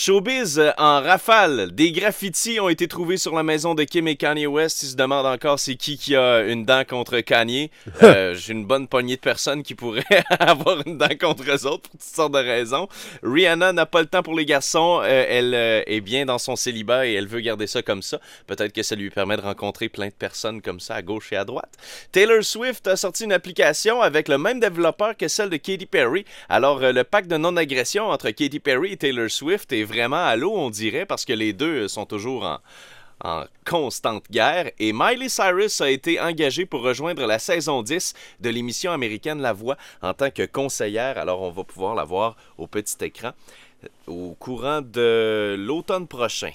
Showbiz euh, en rafale. Des graffitis ont été trouvés sur la maison de Kim et Kanye West. Ils se demandent encore c'est qui qui a une dent contre Kanye. Euh, J'ai une bonne poignée de personnes qui pourraient avoir une dent contre eux autres pour toutes sortes de raisons. Rihanna n'a pas le temps pour les garçons. Euh, elle euh, est bien dans son célibat et elle veut garder ça comme ça. Peut-être que ça lui permet de rencontrer plein de personnes comme ça à gauche et à droite. Taylor Swift a sorti une application avec le même développeur que celle de Katy Perry. Alors, le pacte de non-agression entre Katy Perry et Taylor Swift est vraiment à l'eau, on dirait, parce que les deux sont toujours en, en constante guerre. Et Miley Cyrus a été engagée pour rejoindre la saison 10 de l'émission américaine La Voix en tant que conseillère. Alors, on va pouvoir la voir au petit écran au courant de l'automne prochain.